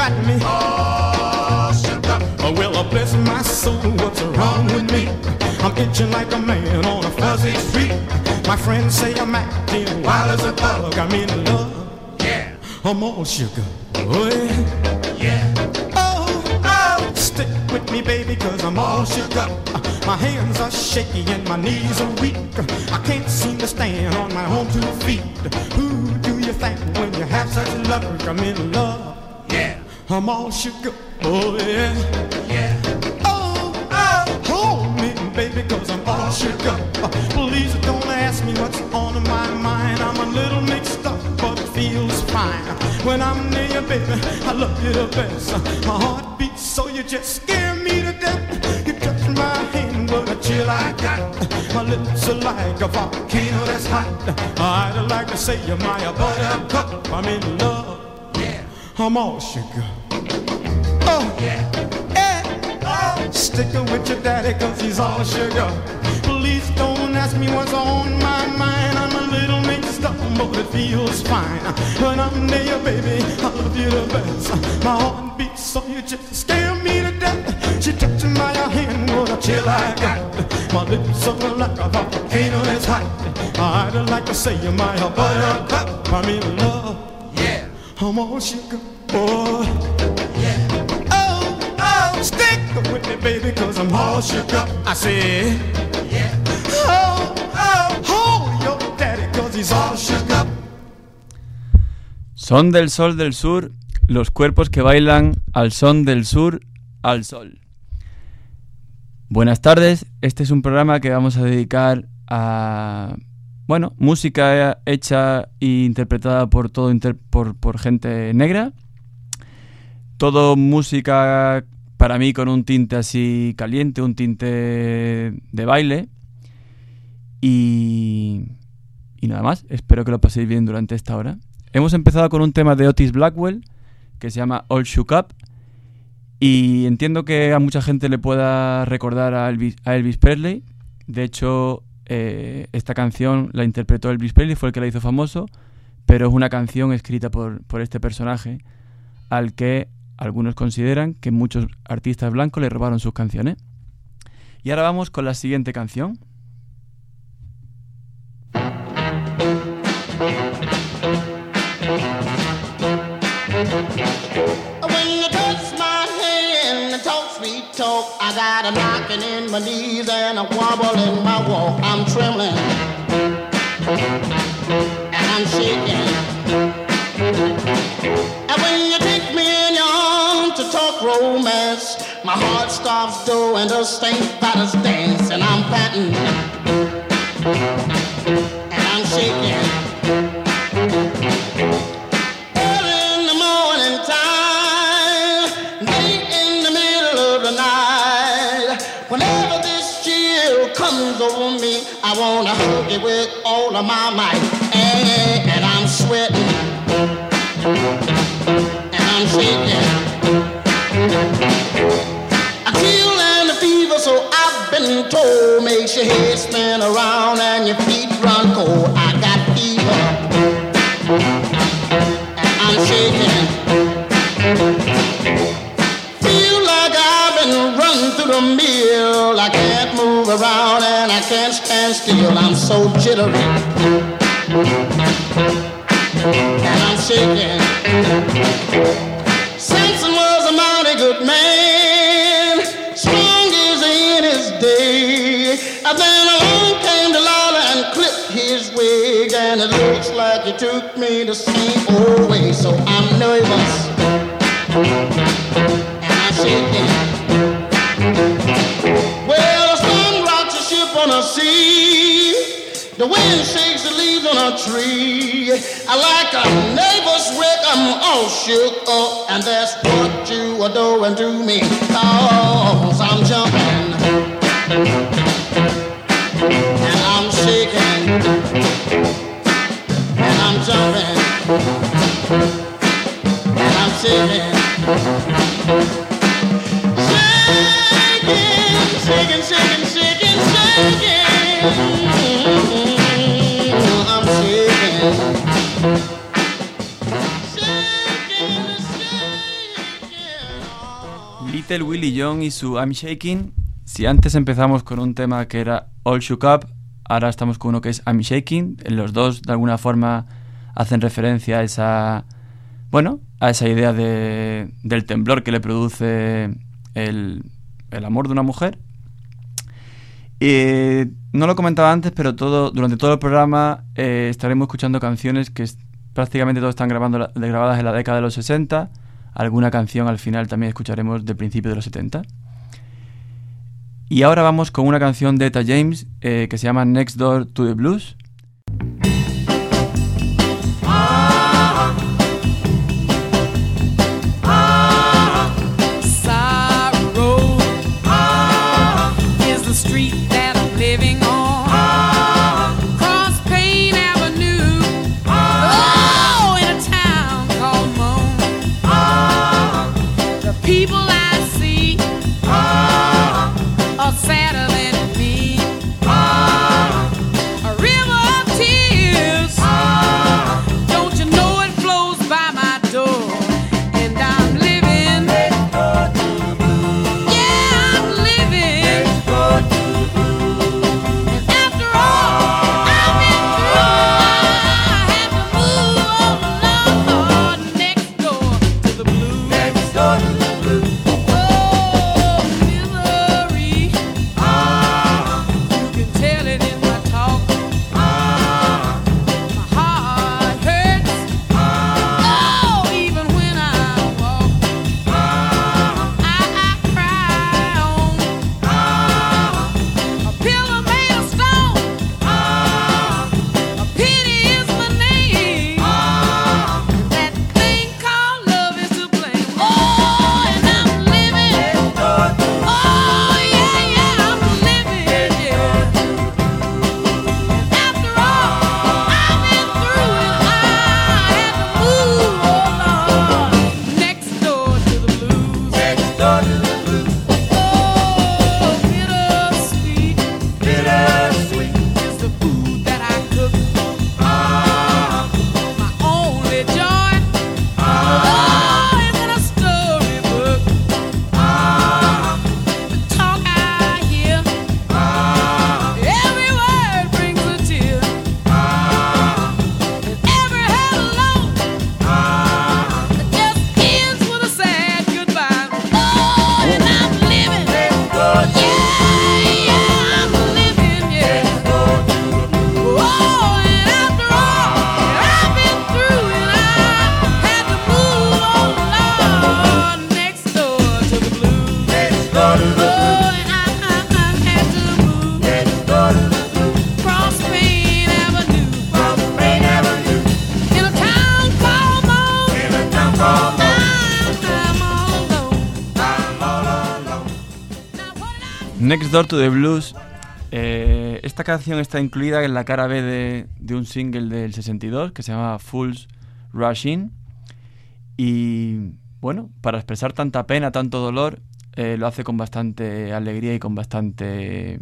got me all shook up. Oh, well, uh, bless my soul, what's wrong with me? I'm itching like a man on a fuzzy street. My friends say I'm acting wild as a bug. I'm in love. Yeah, I'm all sugar. Oh, yeah. yeah. Oh, oh, stick with me, baby, cause I'm all shook up. My hands are shaky and my knees are weak. I can't seem to stand on my own two feet. Who do you think when you have such luck? I'm in love. Yeah, I'm all shook up. Oh, yeah. yeah. Oh, oh, hold me, baby, cause I'm all shook up. Uh, please don't ask me what's on my mind. I'm a little mixed up, but it feels fine. When I'm near you, baby, I love you the best. My heart beats so you just scare me to death. You touch my hand with a chill I got. My lips are like a volcano that's hot. I'd like to say you're my buttercup. I'm in love. Yeah, I'm all sugar. Oh, yeah. Eh, oh, sticking with your daddy cause he's all sugar. Please don't ask me what's on my mind. I'm a little mixed up, but it feels fine. When I'm near you, baby, I love you the best. My heart beats so you just scare me to death. She touching my hand, what a chill I got. My lips are like a volcano that's hot. I'd like to say you're my buttercup. I'm in love. Yeah, I'm all sugar, boy. With me, baby, cause I'm all shook up. I said, yeah. oh, oh, hold your daddy, cause he's all shook up. Son del sol del sur, los cuerpos que bailan al son del sur al sol. Buenas tardes, este es un programa que vamos a dedicar a, bueno, música hecha e interpretada por todo inter- por, por gente negra. Todo música para mí con un tinte así caliente, un tinte de baile. Y, y nada más, espero que lo paséis bien durante esta hora. Hemos empezado con un tema de Otis Blackwell que se llama All Shook Up. Y entiendo que a mucha gente le pueda recordar a Elvis, Presley. De hecho, eh, esta canción la interpretó Elvis Presley, fue el que la hizo famoso. Pero es una canción escrita por este personaje al que algunos consideran que muchos artistas blancos le robaron sus canciones. Y ahora vamos con la siguiente canción. I'm trembling and I'm shaking. Romance, my heart stops doing the stank by dance, and I'm panting and I'm shaking. Early in the morning time, late in the middle of the night. Whenever this chill comes over me, I wanna hug you with all of my might. And, and I'm sweating, and I'm shaking. Been makes your head spin around and your feet run cold. I got fever and I'm shaking. Feel like I've been run through the mill. I can't move around and I can't stand still. I'm so jittery. And I'm shaking. Samson was a mighty good man, And then along came Delilah and clipped his wig, and it looks like he took me the same old way. So I'm nervous and I'm shaking. Well, the sun rocks a ship on a sea. The wind shakes the leaves on a tree. I like a neighbor's wreck, I'm all shook up. And that's what you are doing to me. Cause I'm jumping. Little Willie John y su I'm Shaking. Si antes empezamos con un tema que era All Shook Up, ahora estamos con uno que es I'm Shaking. Los dos de alguna forma hacen referencia a esa, bueno, a esa idea de, del temblor que le produce el, el amor de una mujer. Y no lo comentaba antes, pero todo, durante todo el programa eh, estaremos escuchando canciones que prácticamente todas están grabando, grabadas en la década de los 60 alguna canción al final también escucharemos del principio de los 70. Y ahora vamos con una canción de Eta James eh, que se llama Next Door to the Blues. Door to the Blues. Eh, esta canción está incluida en la cara B de, un single del 62 que se llama Fools Rushing. Y bueno, para expresar tanta pena, tanto dolor, eh, lo hace con bastante alegría y con bastante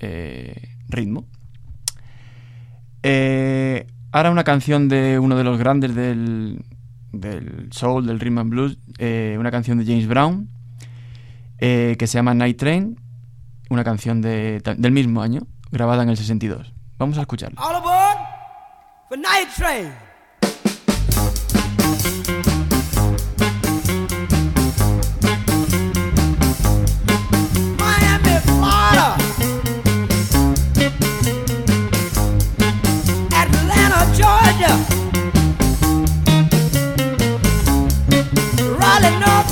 eh, ritmo. ahora una canción de uno de los grandes del, del soul, del rhythm and blues, una canción de James Brown que se llama Night Train una canción de, del mismo año, grabada en el 62. Vamos a escucharla. All aboard for Night Train. Atlanta, Georgia. North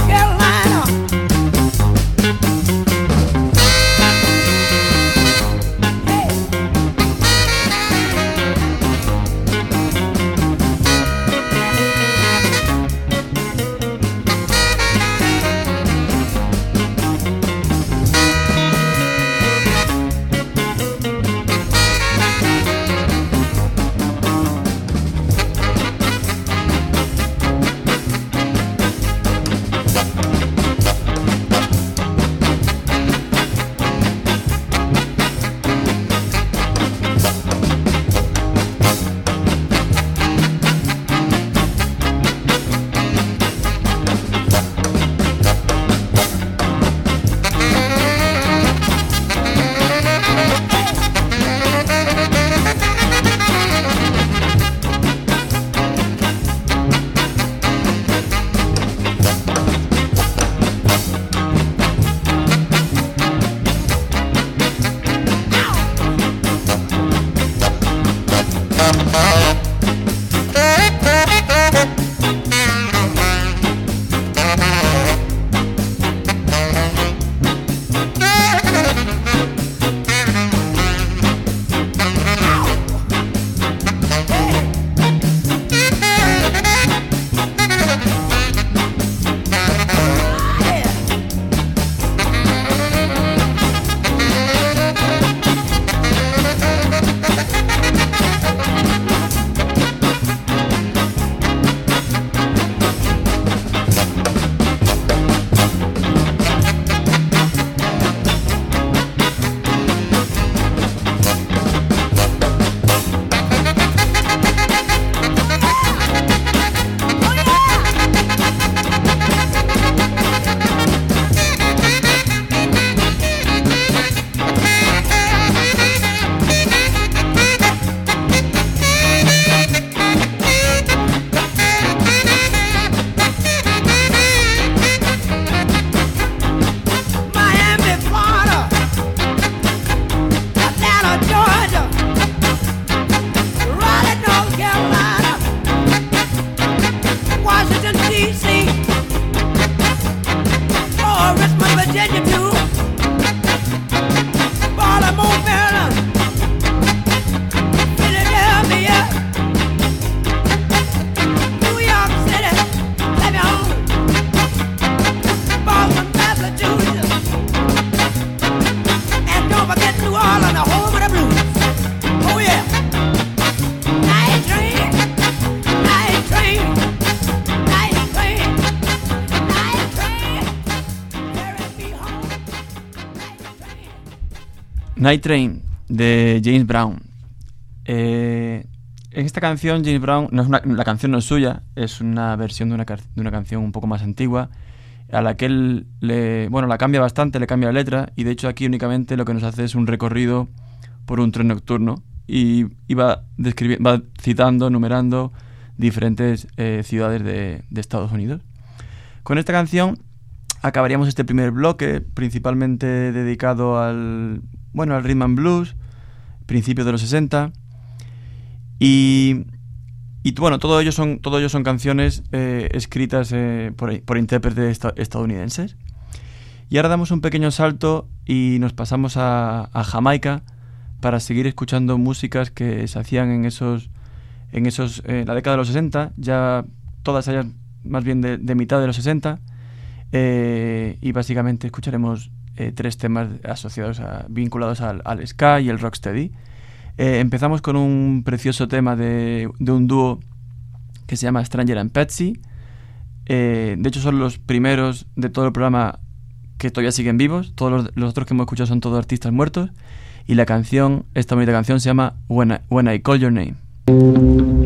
Night Train de James Brown. Eh, en esta canción James Brown, no es la canción no es suya, es una versión de una, de una canción un poco más antigua, a la que él le, bueno, la cambia bastante, le cambia la letra, y de hecho aquí únicamente lo que nos hace es un recorrido por un tren nocturno y, y va, va citando, numerando diferentes eh, ciudades de, de Estados Unidos. Con esta canción acabaríamos este primer bloque, principalmente dedicado al, bueno, al rhythm and blues, principios de los 60. Y, bueno, todo ello son, son canciones eh, escritas eh, por, intérpretes esta- estadounidenses. Y ahora damos un pequeño salto y nos pasamos a, Jamaica para seguir escuchando músicas que se hacían en esos en esos eh, la década de los 60, ya todas ellas más bien de, de mitad de los 60. eh, y básicamente escucharemos eh, tres temas asociados a, vinculados al, al ska y el rocksteady. Eh, empezamos con un precioso tema de, de un dúo que se llama Stranger and Patsy. Eh, de hecho, son los primeros de todo el programa que todavía siguen vivos. Todos los, otros que hemos escuchado son todos artistas muertos. Y la canción, esta bonita canción, se llama When I Call Your Name.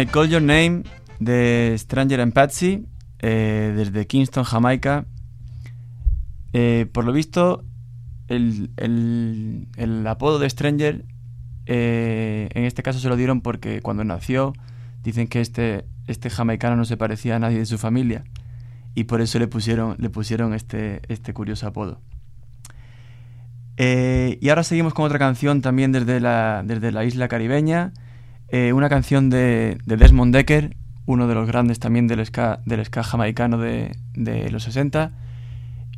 I Call Your Name de Stranger and Patsy eh, desde Kingston, Jamaica. Eh, por lo visto, el, el- apodo de Stranger eh, en este caso se lo dieron porque cuando nació dicen que este, este jamaicano no se parecía a nadie de su familia y por eso le pusieron, le pusieron este, este curioso apodo. Y ahora seguimos con otra canción también desde la, desde la isla caribeña. Eh, una canción de, de Desmond Decker, uno de los grandes también del ska, del ska jamaicano de, de los 60,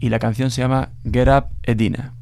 y la canción se llama Get Up Edina.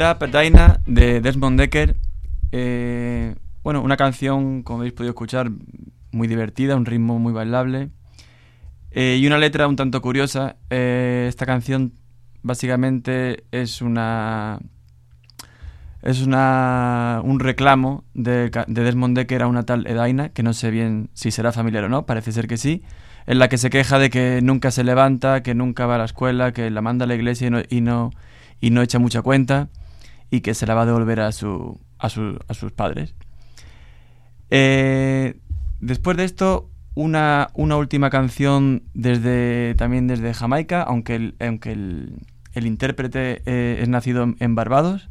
Up Dinah de Desmond Decker. Eh, bueno, una canción, como habéis podido escuchar, muy divertida, un ritmo muy bailable. Eh, y una letra un tanto curiosa. Eh, esta canción básicamente es una. Es una, un reclamo de, Desmond Decker a una tal Edina, que no sé bien si será familiar o no, parece ser que sí, en la que se queja de que nunca se levanta, que nunca va a la escuela, que la manda a la iglesia y no, y no echa mucha cuenta y que se la va a devolver a, su, a, a sus padres. Eh, después de esto, una, una última canción desde, también desde Jamaica, aunque el, aunque el, el intérprete eh, es nacido en, Barbados.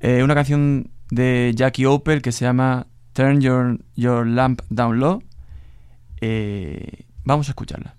Eh, una canción de Jackie Opel que se llama Turn Your, Your Lamp Down Low. Vamos a escucharla.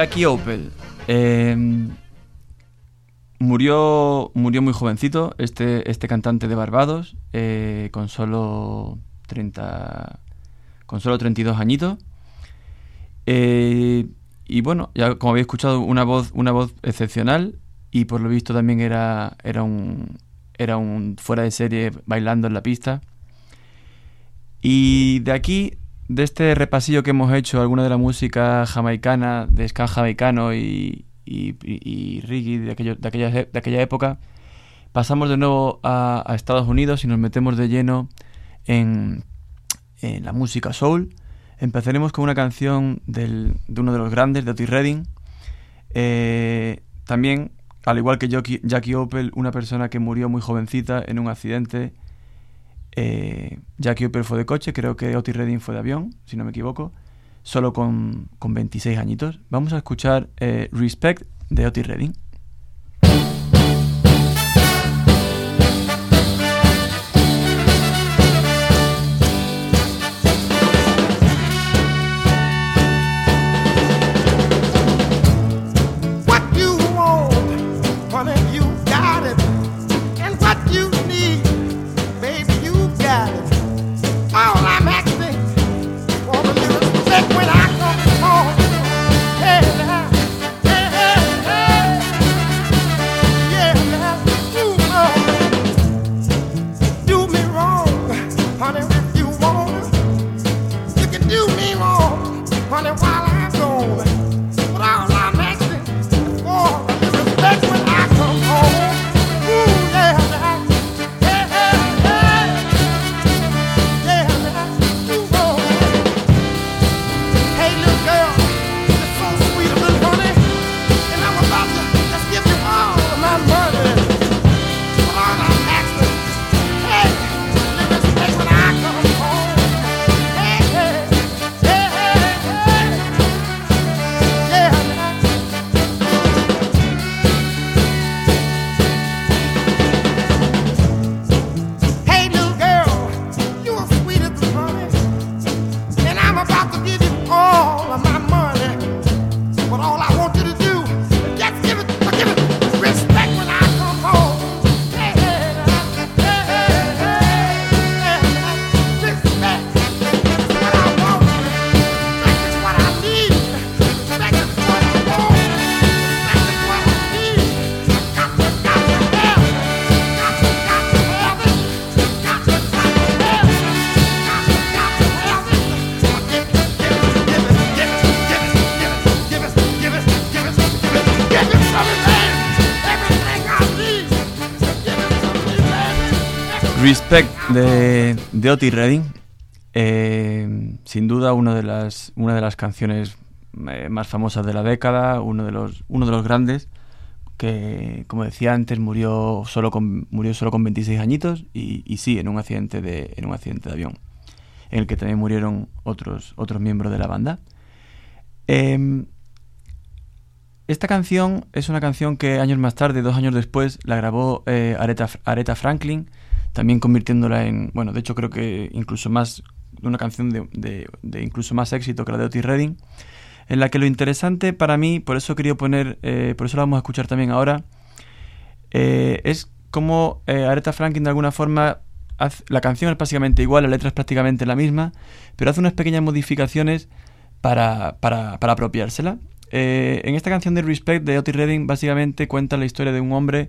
Jackie Opel. eh, murió, murió muy jovencito este, este cantante de Barbados, eh, con solo 30, con solo 32 añitos. Eh, y bueno, ya como habéis escuchado, una voz, una voz excepcional y por lo visto también era, era un era un fuera de serie bailando en la pista. Y de aquí, de este repasillo que hemos hecho, alguna de la música jamaicana, de ska jamaicano y, y, y- reggae de, aquello- de, aquella, de aquella época, pasamos de nuevo a, Estados Unidos y nos metemos de lleno en, en la música soul. Empezaremos con una canción de uno de los grandes, de Otis Redding. Eh, también, al igual que Jackie Opel, una persona que murió muy jovencita en un accidente. Eh, Jackie Opel fue de coche, creo que Otis Redding fue de avión, si no me equivoco, solo con, con 26 añitos. Vamos a escuchar eh, Respect de Otis Redding. De, Otis Redding. Eh, sin duda una de las, una de las canciones eh, más famosas de la década, uno de los, uno de los grandes, que como decía antes murió solo con, murió solo con 26 añitos y, y sí, en un accidente de, en un accidente de avión, en el que también murieron otros, otros miembros de la banda. Em, esta canción es una canción que años más tarde, dos años después, la grabó eh, Aretha, Aretha Franklin, también convirtiéndola en, bueno, de hecho creo que incluso más, una canción de, de- de incluso más éxito que la de Otis Redding, en la que lo interesante para mí, por eso quería poner, eh, por eso la vamos a escuchar también ahora, eh, es como eh, Aretha Franklin de alguna forma, la canción es básicamente igual, la letra es prácticamente la misma, pero hace unas pequeñas modificaciones para, para, para apropiársela. En esta canción de Respect de Otis Redding básicamente cuenta la historia de un hombre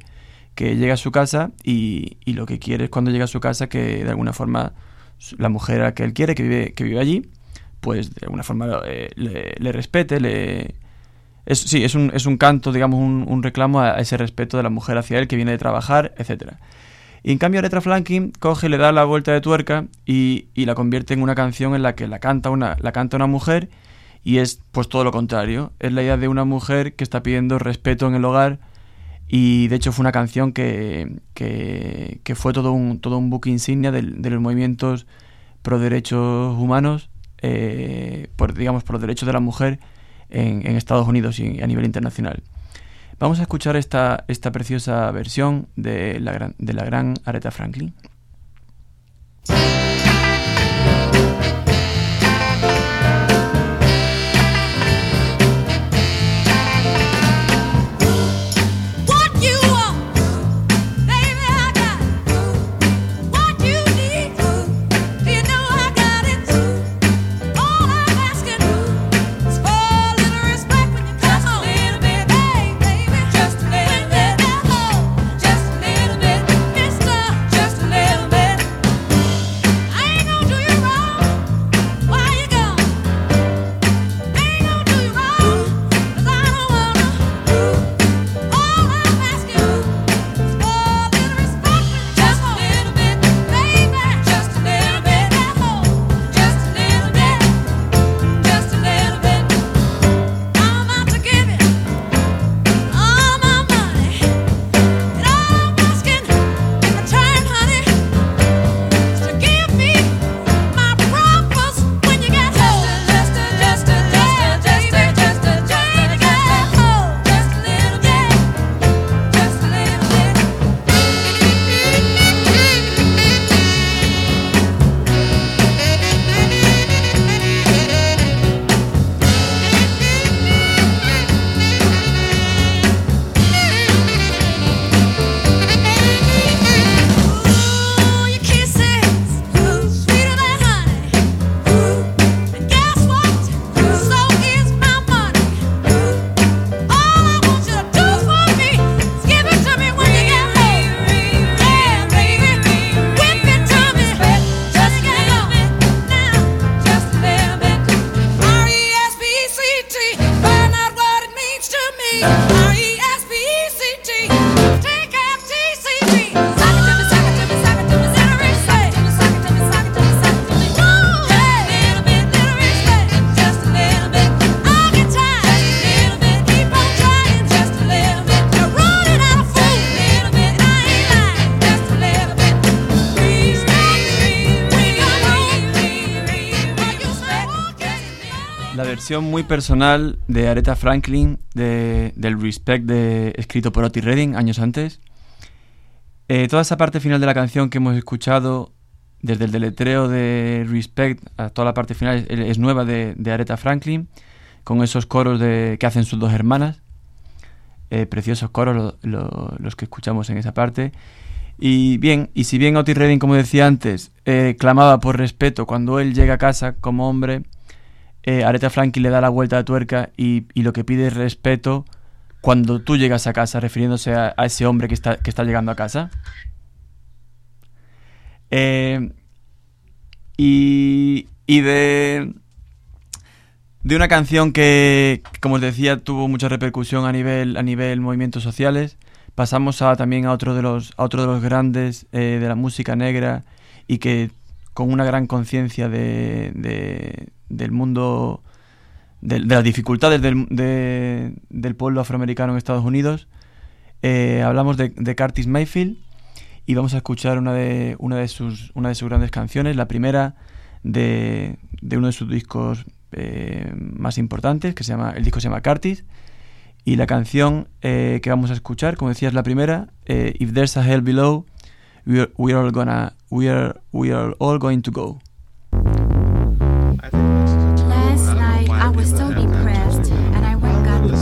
que llega a su casa y, y lo que quiere es cuando llega a su casa que de alguna forma la mujer a que él quiere, que vive, que vive allí, pues de alguna forma eh, le, respete, le... Es, sí, es un, es un canto, digamos, un, un reclamo a ese respeto de la mujer hacia él que viene de trabajar, etcétera. Y en cambio Aretha Franklin coge, le da la vuelta de tuerca y, y la convierte en una canción en la que la canta una, la canta una mujer y es pues todo lo contrario. Es la idea de una mujer que está pidiendo respeto en el hogar y de hecho fue una canción que, que, fue todo un, todo un buque insignia de, los movimientos pro derechos humanos, eh, por, digamos, por los derechos de la mujer en, en Estados Unidos y a nivel internacional. Vamos a escuchar esta, esta preciosa versión de la gran, de la gran Aretha Franklin. Muy personal de Aretha Franklin de- del Respect escrito por Otis Redding años antes. Eh, toda esa parte final de la canción que hemos escuchado, desde el deletreo de Respect a toda la parte final, es, nueva de, Aretha Franklin, con esos coros de, que hacen sus dos hermanas. Eh, preciosos coros lo- lo- los que escuchamos en esa parte. Y bien, y si bien Otis Redding, como decía antes, eh, clamaba por respeto cuando él llega a casa como hombre, eh, Aretha Franklin le da la vuelta de tuerca y, lo que pide es respeto cuando tú llegas a casa, refiriéndose a, ese hombre que está, que está llegando a casa. Eh, y, y de, de una canción que, como os decía, tuvo mucha repercusión a nivel, a nivel movimientos sociales, pasamos a, también a otro de los, otro de los grandes eh, de la música negra y que con una gran conciencia de- del mundo, de, las dificultades del, de- del pueblo afroamericano en Estados Unidos. Eh, hablamos de, Curtis Mayfield y vamos a escuchar una de, una de, sus, una de sus grandes canciones, la primera de, uno de sus discos eh, más importantes, que se llama, el disco se llama Curtis. Y la canción eh, que vamos a escuchar, como decía, es la primera, If There's a Hell Below, we're, we're all gonna, we're, we're all going to go.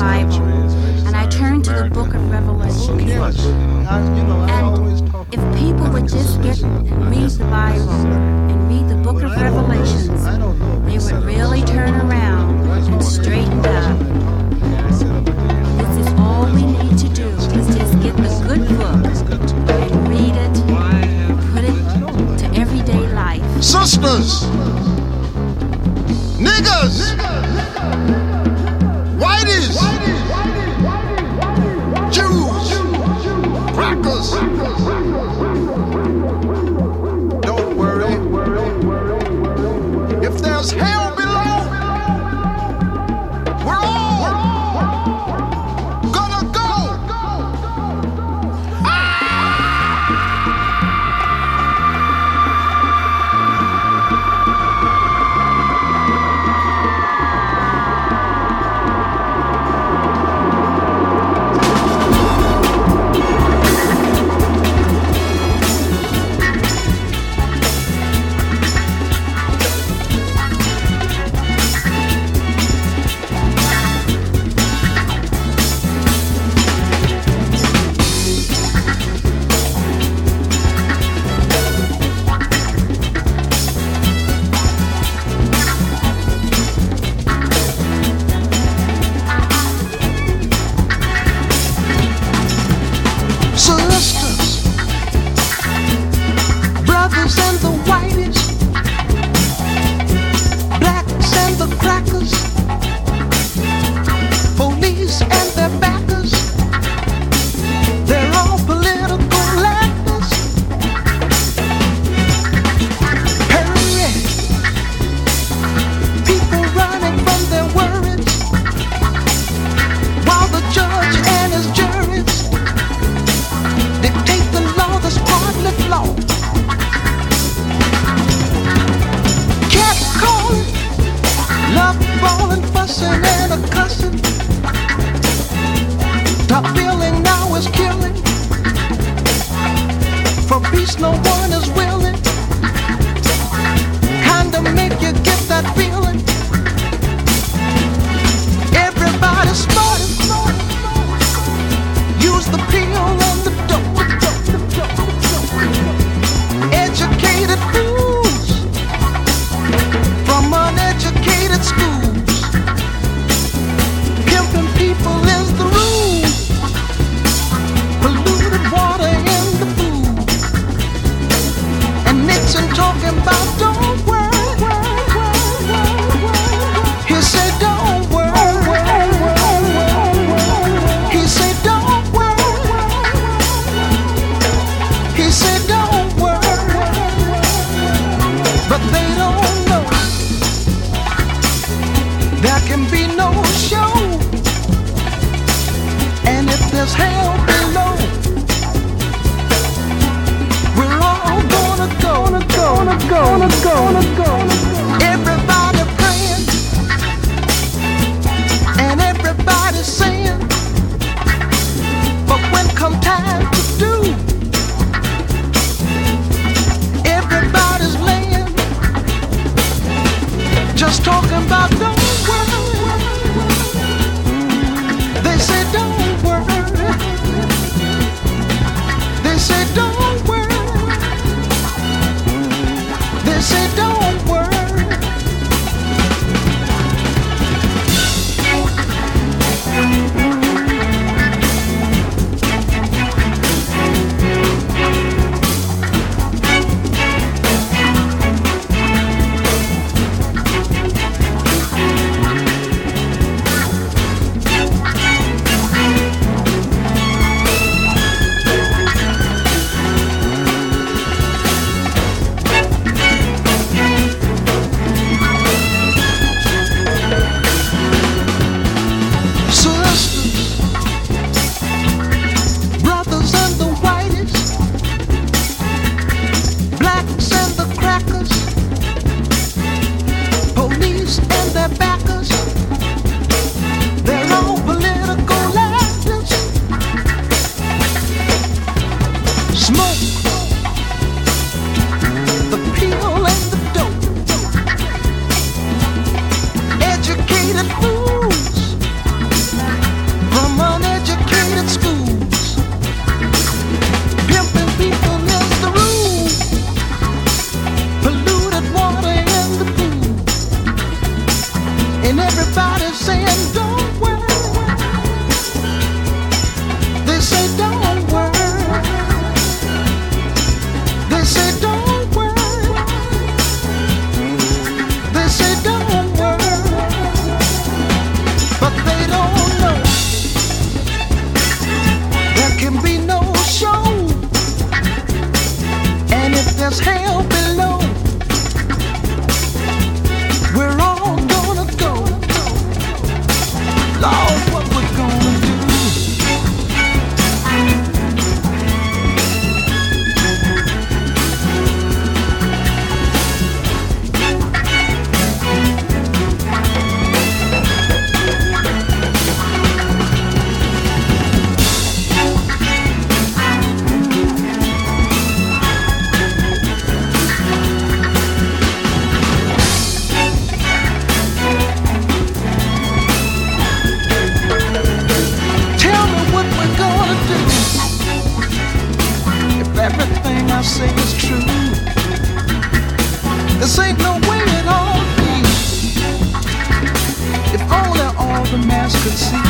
Bible, and I turn to the book of Revelation. And if people would just get and read the Bible and read the book of Revelations, they would really turn around and straighten up. This is all we need to do is just get the good book and read it, put it to everyday life. Sisters, niggas, whiteys, say is true. This ain't no way it all be. If only all the mass could see.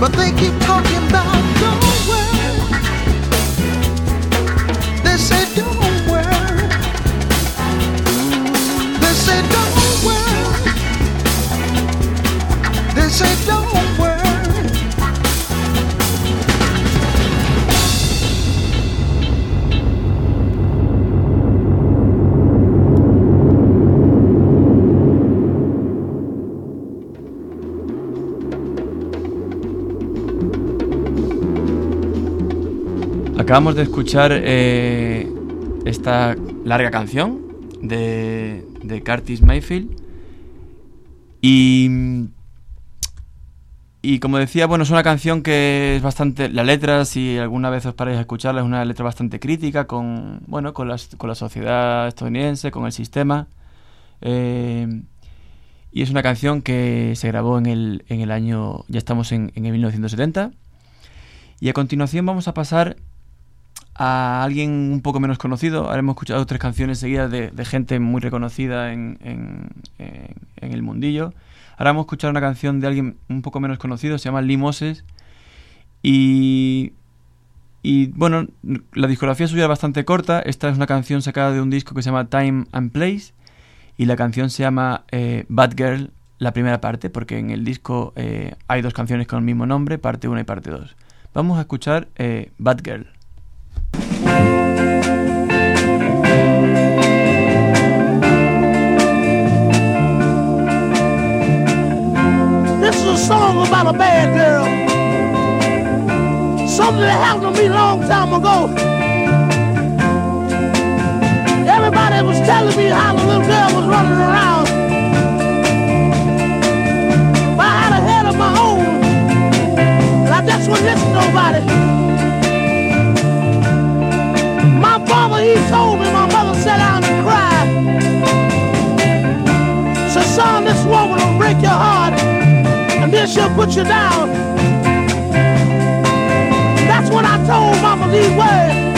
But they keep talking about Acabamos de escuchar eh, esta larga canción de, de Curtis Mayfield. Y, y como decía, bueno, es una canción que es bastante. La letra, si alguna vez os paráis a escucharla, es una letra bastante crítica con, bueno, con, las- con la sociedad estadounidense, con el sistema. Eh, y es una canción que se grabó en el, en el año. Ya estamos en, en el 1970. Y a continuación vamos a pasar a alguien un poco menos conocido. Ahora hemos escuchado tres canciones seguidas de, gente muy reconocida en, el mundillo. Ahora vamos a escuchar una canción de alguien un poco menos conocido, se llama Lee Moses. Y, y bueno, la discografía suya es bastante corta. Esta es una canción sacada de un disco que se llama Time and Place. Y la canción se llama eh, Bad Girl, la primera parte, porque en el disco eh, hay dos canciones con el mismo nombre, parte 1 y parte 2. Vamos a escuchar eh, Bad Girl. Song about a bad girl. Something that happened to me a long time ago. Everybody was telling me how the little girl was running around. But I had a head of my own. And I just wouldn't listen to nobody. My father, he told me my then she'll put you down. That's when I told Mama these words.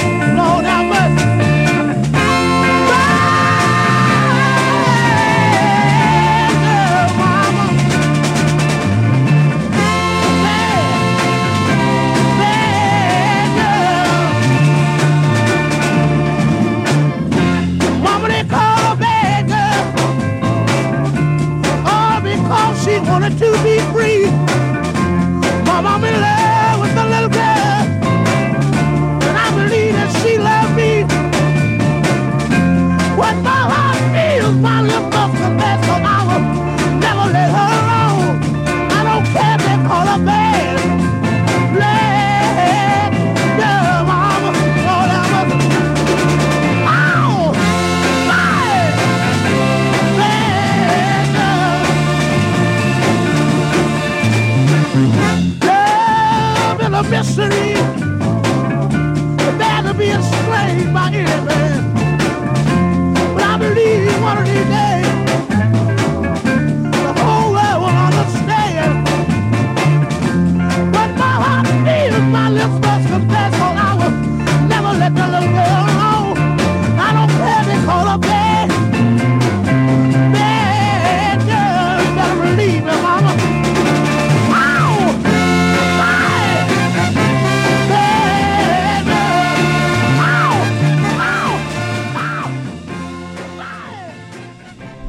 Wanted to be free. Mama, I'm in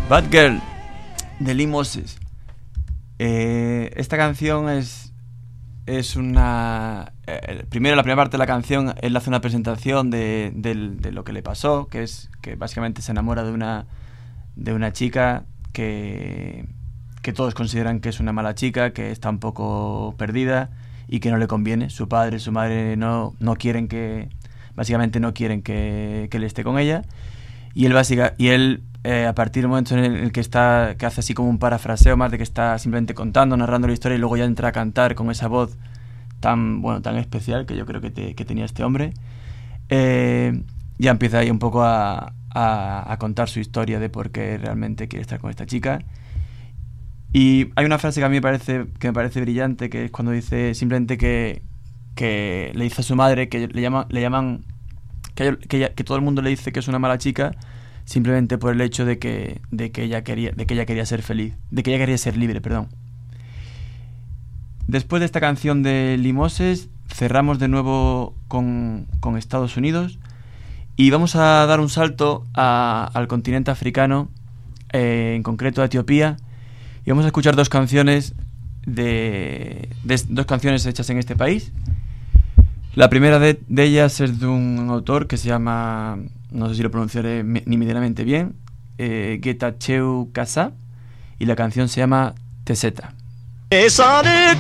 Bad Girl de Lee Moses. Eh, esta canción es es una eh, primero la primera parte de la canción él hace una presentación de, de lo que le pasó que es que básicamente se enamora de una de una chica que que todos consideran que es una mala chica que está un poco perdida y que no le conviene su padre su madre no no quieren que básicamente no quieren que, que él esté con ella y él básica y él eh, a partir del momento en el, que está que hace así como un parafraseo más de que está simplemente contando narrando la historia y luego ya entra a cantar con esa voz tan bueno tan especial que yo creo que, te- que tenía este hombre eh, ya empieza ahí un poco a, a- a contar su historia de por qué realmente quiere estar con esta chica. Y hay una frase que a mí me parece que me parece brillante que es cuando dice simplemente que que le dice a su madre que le, llama, le llaman que, que todo el mundo le dice que es una mala chica simplemente por el hecho de que, de que ella quería de que ella quería ser feliz de que ella quería ser libre perdón. Después de esta canción de Limoses cerramos de nuevo con, con Estados Unidos y vamos a dar un salto al continente africano eh, en concreto a Etiopía y vamos a escuchar dos canciones de, de- dos canciones hechas en este país la primera de, ellas es de un autor que se llama, no sé si lo pronunciaré ni medianamente bien, eh, Getacheu Kasa, y la canción se llama Teseta. det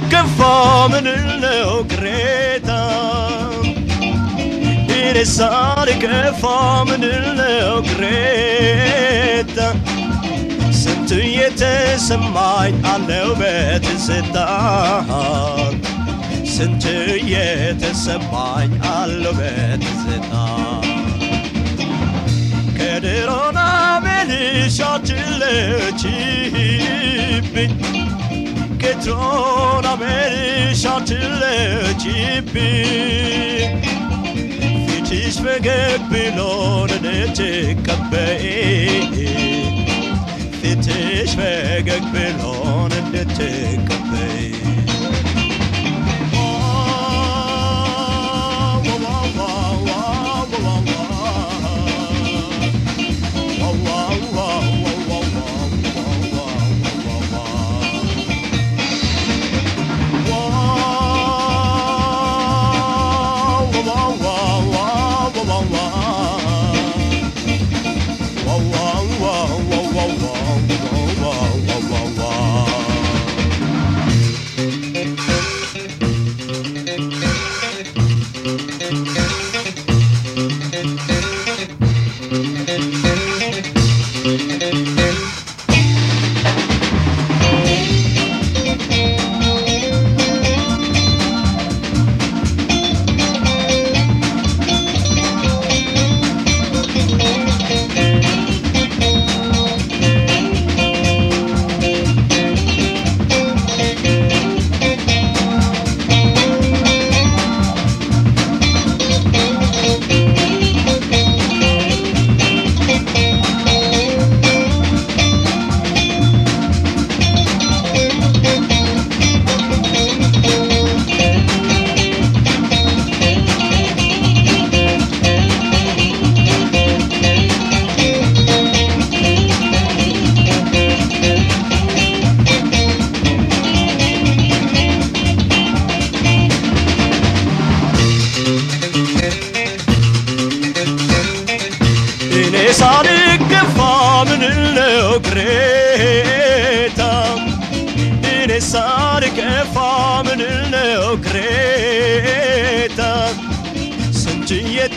ስንቱ የተሰማኝ አለው በትዝታ ከድሮና መልሻችለችብኝ ከድሮና መልሻችለችብኝ ፊትሽ ፈገግ ብሎ እንድትቀበይ ፊትሽ ፈገግ ብሎ እንድትቀበይ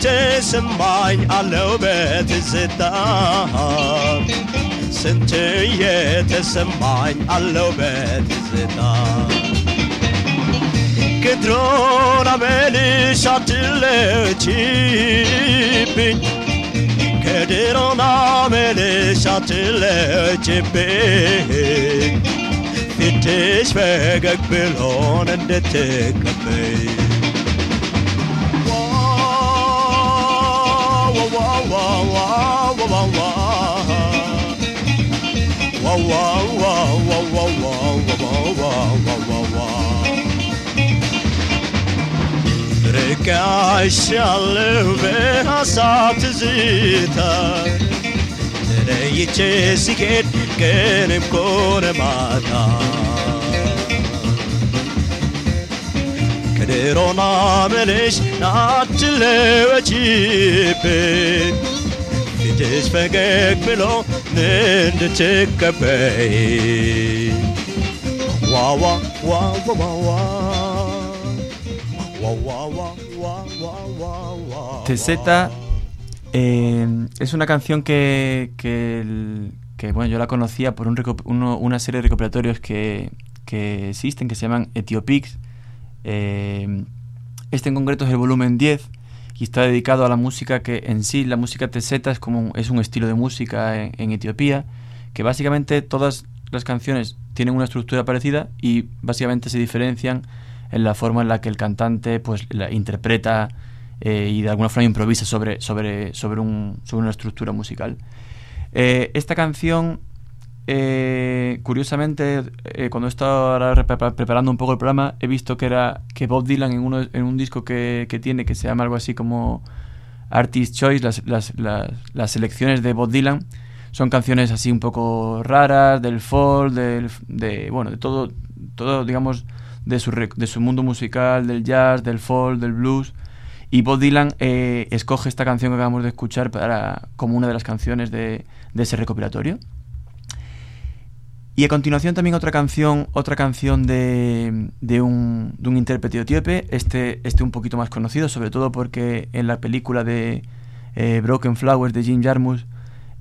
ስንት የተሰማኝ አለው በትዝታ ስንት የተሰማኝ አለው በትዝታ ከድሮን አመልሽ አትለችብኝ ከድሮን አመልሽ አትለችብኝ ፊትሽ ፈገግ ብሎን እንድትቀበይ ርቃሻለሁ በሐሳብ ትዝታ ተለይቼ ሲሄድ ቀንም ኮነ ማታ ከድሮና መልሽ ናትለወችብኝ ፊትሽ ፈገግ ብሎ እንድትቀበይ ዋዋ ዋዋዋዋ Teseta eh, es una canción que, que, el- que, bueno, yo la conocía por un reco- uno- una serie de recopilatorios que, que existen que se llaman Etiopix. Eh, este en concreto es el volumen 10 y está dedicado a la música que en sí, la música Teseta es como es un estilo de música en, en Etiopía que básicamente todas las canciones tienen una estructura parecida y básicamente se diferencian en la forma en la que el cantante pues la interpreta eh, y de alguna forma improvisa sobre, sobre, sobre, un, sobre una estructura musical. Eh, esta canción, eh, curiosamente, eh, cuando he estado ahora repa- preparando un poco el programa, he visto que era que Bob Dylan en, uno, en un disco que, que tiene, que se llama algo así como Artist Choice, las, las, las, selecciones de Bob Dylan, son canciones así un poco raras, del folk, del, de, bueno, de todo, todo digamos, de su, de su mundo musical, del jazz, del folk, del blues. Y Bob Dylan eh, escoge esta canción que acabamos de escuchar para, como una de las canciones de, de ese recopilatorio. Y a continuación también otra canción, otra canción de, de, un, de un intérprete etíope, este, este un poquito más conocido, sobre todo porque en la película de eh, Broken Flowers de Jim Jarmusch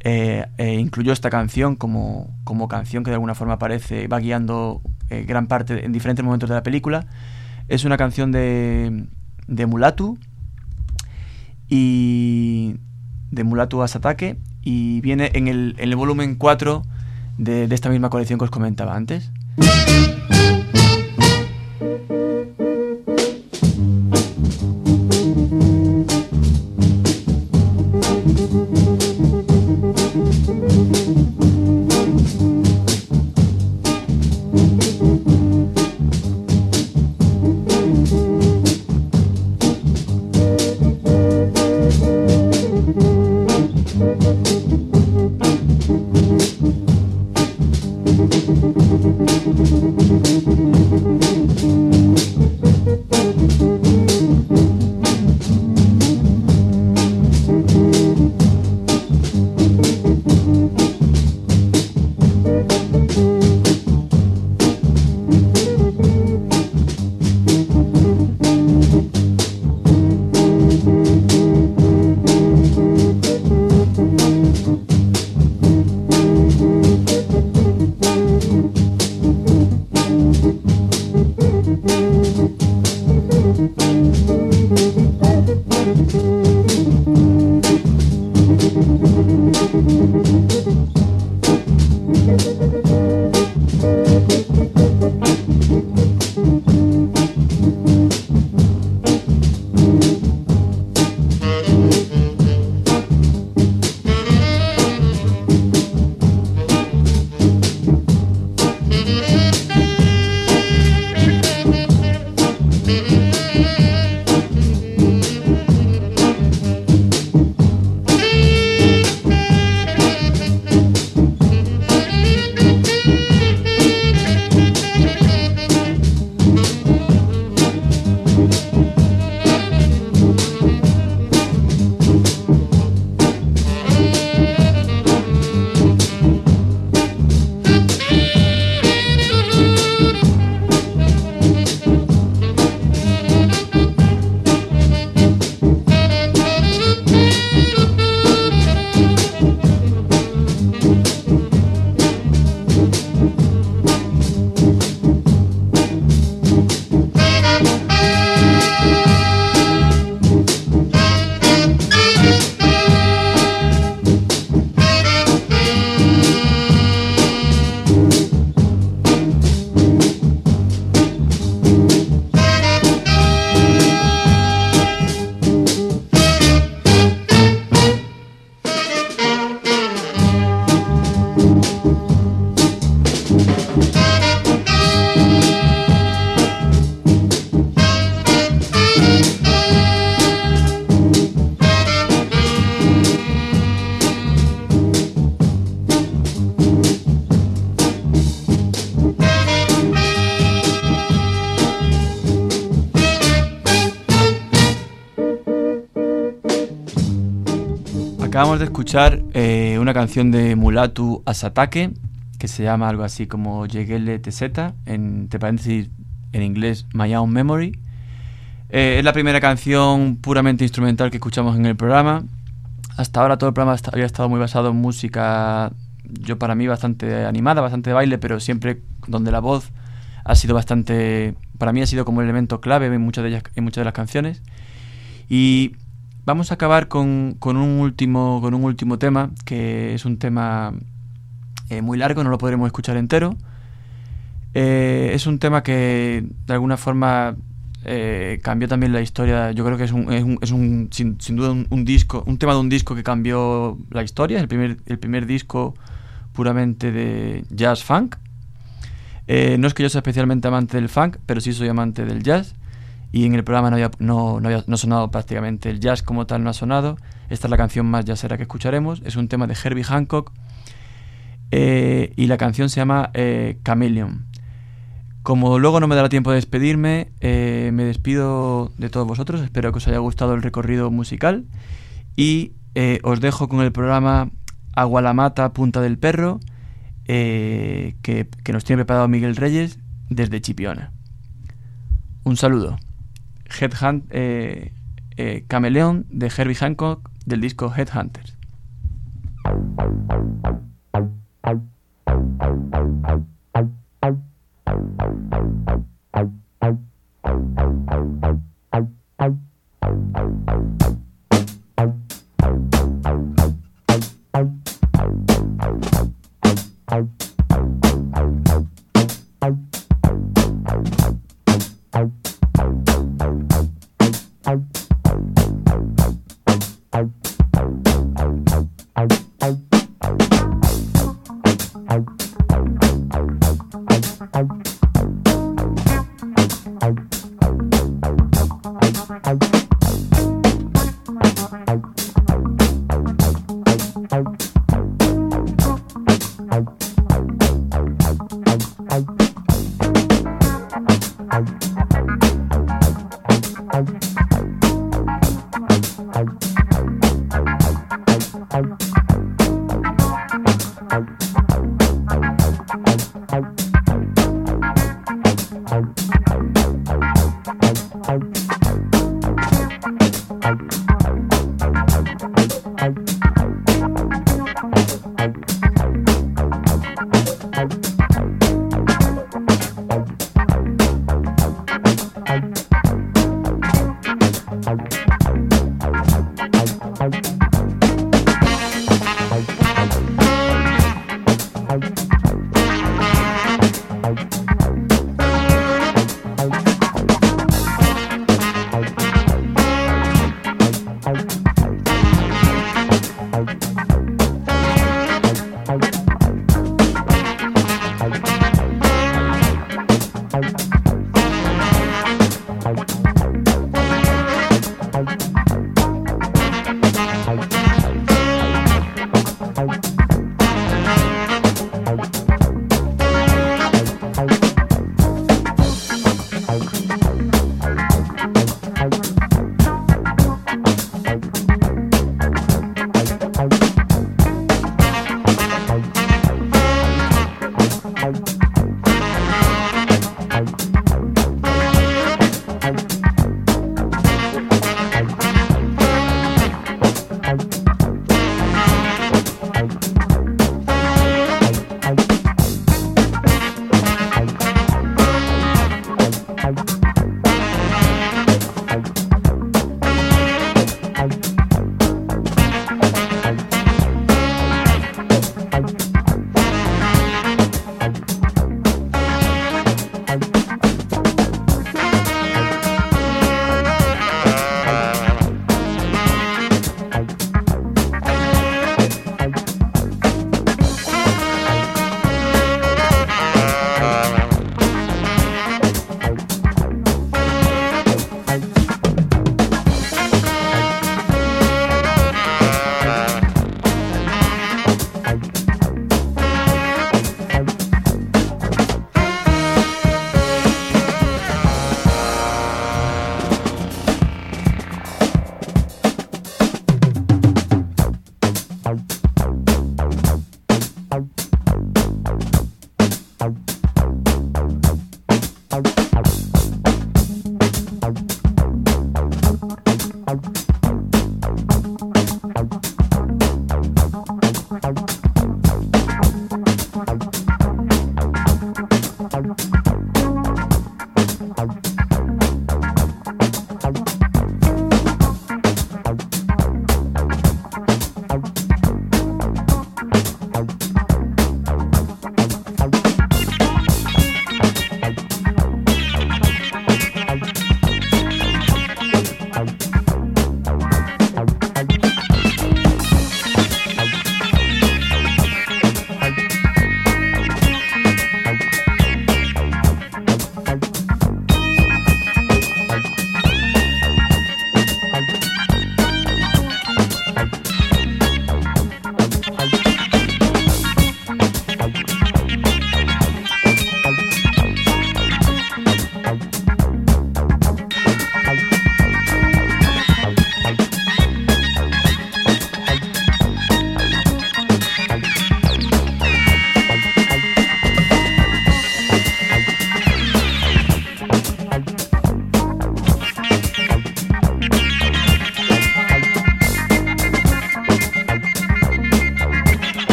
eh, eh, incluyó esta canción como, como canción que de alguna forma aparece, va guiando gran parte en diferentes momentos de la película. Es una canción de, de Mulatu y de Mulatu Asatake y viene en el, en el volumen 4 de, de esta misma colección que os comentaba antes. De escuchar eh, una canción de Mulatu Asatake que se llama algo así como Yegele Teseta, en, entre paréntesis en inglés My Own Memory. Eh, es la primera canción puramente instrumental que escuchamos en el programa. Hasta ahora todo el programa había estado muy basado en música, yo para mí bastante animada, bastante de baile, pero siempre donde la voz ha sido bastante, para mí ha sido como el elemento clave en muchas de ellas, en muchas de las canciones. Y vamos a acabar con, con un último, con un último tema, que es un tema eh, muy largo, no lo podremos escuchar entero. Eh, es un tema que de alguna forma eh, cambió también la historia. Yo creo que es un, es un- sin, duda un, disco, un tema de un disco que cambió la historia. El primer, el primer disco puramente de jazz funk. No es que yo sea especialmente amante del funk, pero sí soy amante del jazz. Y en el programa no había, no, no había sonado prácticamente el jazz como tal, no ha sonado. Esta es la canción más jazzera que escucharemos. Es un tema de Herbie Hancock. eh, y la canción se llama eh, Chameleon. Como luego no me dará tiempo de despedirme, eh, me despido de todos vosotros. Espero que os haya gustado el recorrido musical. Y eh, os dejo con el programa Agualamata Punta del Perro, que nos tiene preparado Miguel Reyes desde Chipiona. Un saludo. Headhunt, eh, eh, de Herbie Hancock del disco Headhunters.